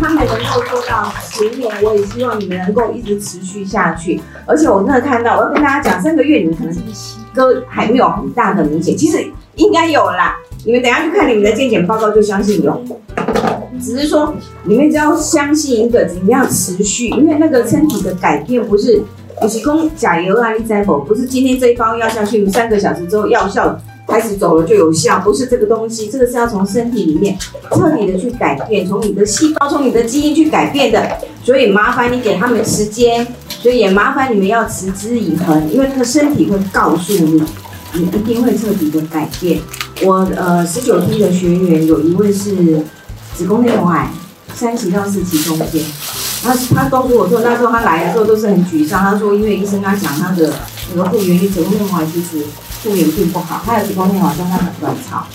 他们能够做到十年，我也希望你们能够一直持续下去。而且我真的看到，我要跟大家讲，三个月你们可能歌还没有很大的明显，其实应该有啦。你们等下去看你们的健检报告，就相信有。只是说你们只要相信一个，你们要持续，因为那个身体的改变不是，不是讲甲油啊、利在否，不是今天这一包药下去，三个小时之后药效。开始走了就有效，不是这个东西，这个是要从身体里面彻底的去改变，从你的细胞、从你的基因去改变的。所以麻烦你给他们时间，所以也麻烦你们要持之以恒，因为那个身体会告诉你，你一定会彻底的改变。我呃十九批的学员有一位是子宫内膜癌，三期到四期中间，他他告诉我说，那时候他来的时候都是很沮丧，他说因为医生跟他讲他的那个复原率，子宫内膜癌其实。复原并不好，他有子宫内膜，但他很卵巢，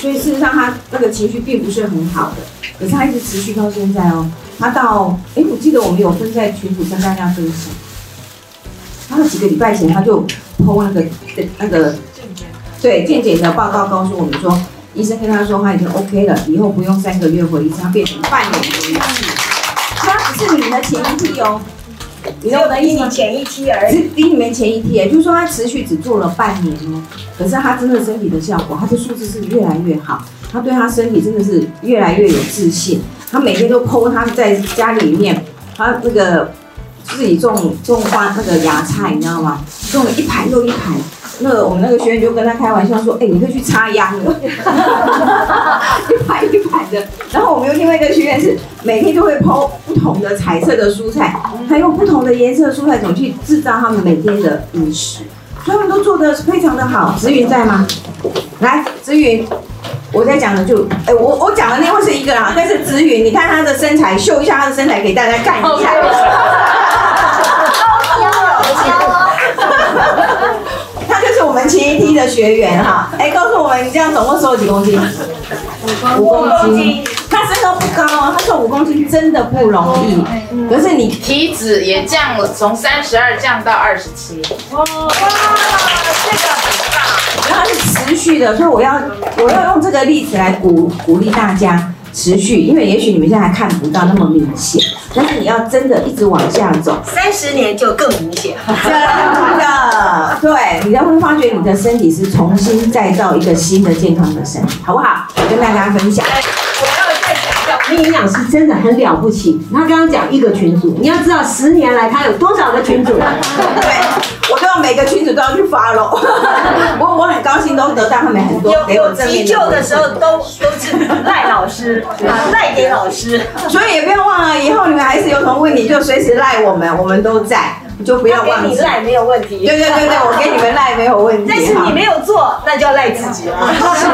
所以事实上他那个情绪并不是很好的。可是他一直持续到现在哦，他到哎，我记得我们有分在群组跟大家分享。他几个礼拜前他就 PO 那个那个对健检的报告，告诉我们说，医生跟他说他已经 OK 了，以后不用三个月回一次，他变成半年回一次。他只是你的前一批哦。你说的比你前一期而已，比你们前一期，也就是说他持续只做了半年哦，可是他真的身体的效果，他的数字是越来越好，他对他身体真的是越来越有自信，他每天都剖他在家里面，他那个自己种种花那个芽菜，你知道吗？种了一排又一排。那我们那个学员就跟他开玩笑说：“哎，你可以去插秧了，一排一排的。”然后我们有另外一个学员是每天就会剖不同的彩色的蔬菜，他用不同的颜色蔬菜种去制造他们每天的饮食，所以他们都做的非常的好。子云在吗？来，子云，我在讲的就哎，我我讲的那位是一个啦，但是子云，你看他的身材，秀一下他的身材给大家看一下。我们前一梯的学员哈，哎，告诉我们你这样总共瘦了几公斤？五公斤。他身高不高哦，他瘦五公斤真的不容易。可是你体脂也降了，从三十二降到二十七。哇，这个很棒。然后是持续的，所以我要我要用这个例子来鼓鼓励大家。持续，因为也许你们现在还看不到那么明显，但是你要真的一直往下走，三十年就更明显。真的，对，你才会发觉你的身体是重新再造一个新的健康的身体，好不好？我跟大家分享。我要再强调，营养师真的很了不起。他刚刚讲一个群组，你要知道十年来他有多少个群组。对。我都要每个群主都要去发喽，我我很高兴都得到他们很多有有急救的时候都都是赖老师赖给老师，所以也不要忘了，以后你们还是有什么问题就随时赖我们，我们都在，就不要忘记。你赖没有问题。对对对对，我给你们赖没有问题。但是你没有做，那就要赖自己了。是，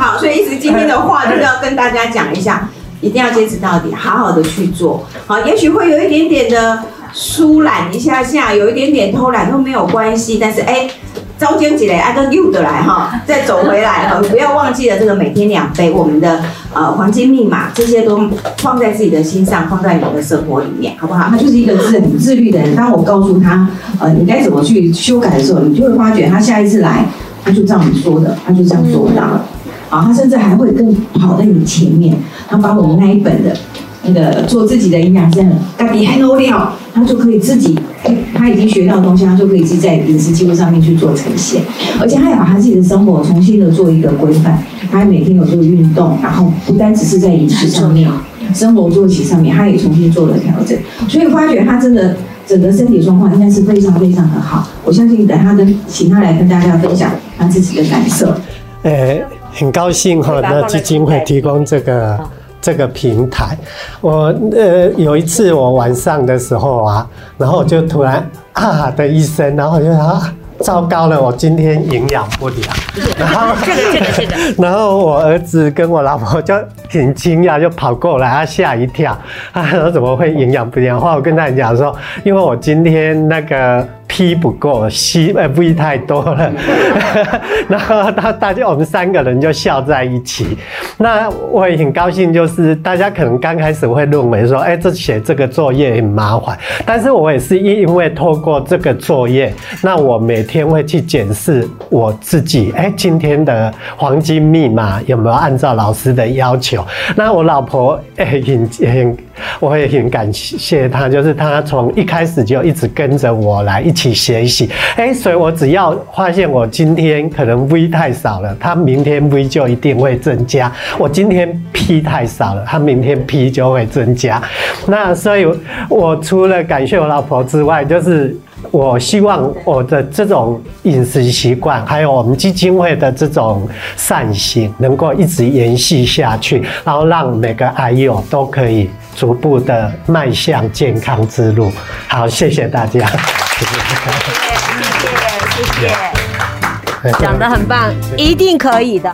好，所以一直今天的话就是要跟大家讲一下，一定要坚持到底，好好的去做。好，也许会有一点点的。疏懒一下下，有一点点偷懒都没有关系，但是哎，招奸起来，按照又的来哈，再走回来哈，不要忘记了这个每天两杯我们的呃黄金密码，这些都放在自己的心上，放在你的生活里面，好不好？他就是一个自很自律的人。当我告诉他呃你该怎么去修改的时候，你就会发觉他下一次来，他就照你说的，他就这样做到了。啊，他甚至还会更跑在你前面，他把我们那一本的。那个做自己的营养师，咖比很努力哦，他就可以自己，他已经学到东西，他就可以自己在饮食记录上面去做呈现，而且他也把他自己的生活重新的做一个规范，他每天有做运动，然后不单只是在饮食上面，生活作息上面，他也重新做了调整，所以发觉他真的整个身体状况应该是非常非常的好。我相信等他跟请他来跟大家分享他自己的感受。呃，很高兴哈，那基金会提供这个。这个平台，我呃有一次我晚上的时候啊，然后就突然啊的一声，然后就啊糟糕了，我今天营养不良。然 后然后我儿子跟我老婆就挺惊讶，就跑过来，他吓一跳，他说怎么会营养不良？后来我跟他讲说，因为我今天那个。P 不够，C 呃 V 太多了，然后大大家我们三个人就笑在一起。那我也很高兴，就是大家可能刚开始会认为说，哎，这写这个作业很麻烦，但是我也是因为透过这个作业，那我每天会去检视我自己，哎，今天的黄金密码有没有按照老师的要求？那我老婆哎很很，我也很感谢他，就是他从一开始就一直跟着我来一起学习，哎，所以我只要发现我今天可能 V 太少了，他明天 V 就一定会增加；我今天 P 太少了，他明天 P 就会增加。那所以，我除了感谢我老婆之外，就是我希望我的这种饮食习惯，还有我们基金会的这种善行，能够一直延续下去，然后让每个癌友都可以逐步的迈向健康之路。好，谢谢大家。谢谢，谢谢，谢谢。讲得很棒，一定可以的。